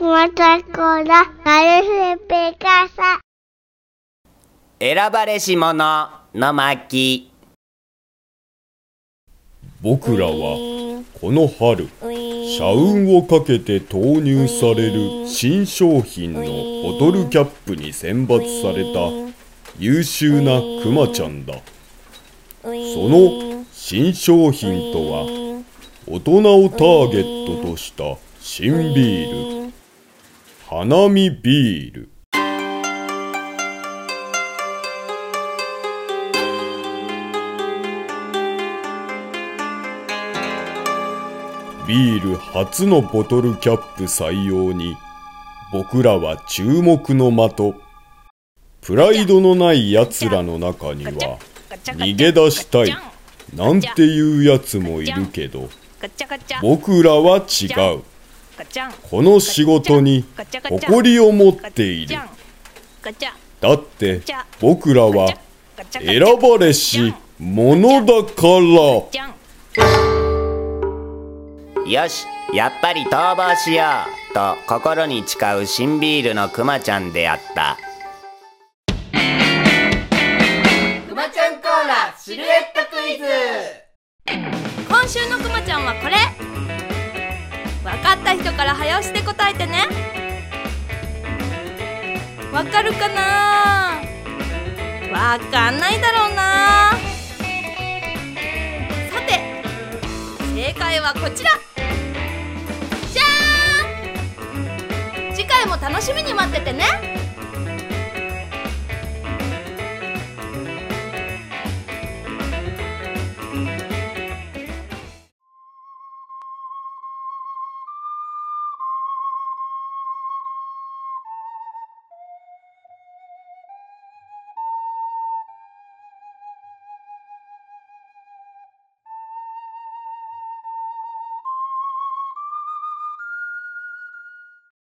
ラ、ガルフペカサ。選ばれし者の巻。僕らはこの春社運をかけて投入される新商品のボトルキャップに選抜された優秀なクマちゃんだ。その新商品とは大人をターゲットとした新ビール花見ビール。ビール初のボトルキャップ採用に僕らは注目の的。プライドのない奴らの中には逃げ出したい。なんていうやつもいるけど僕らは違うこの仕事に誇りを持っている。だって僕らは選ばれし者だから。よしやっぱり逃亡しようと心に誓う新ビールのクマちゃんであった。くまちゃんコーラシルエットクイズ。今週のくまちゃんはこれった人から早押しで答えてね。わかるかな？わかんないだろうな。さて正解はこちら。じゃーん！次回も楽しみに待っててね。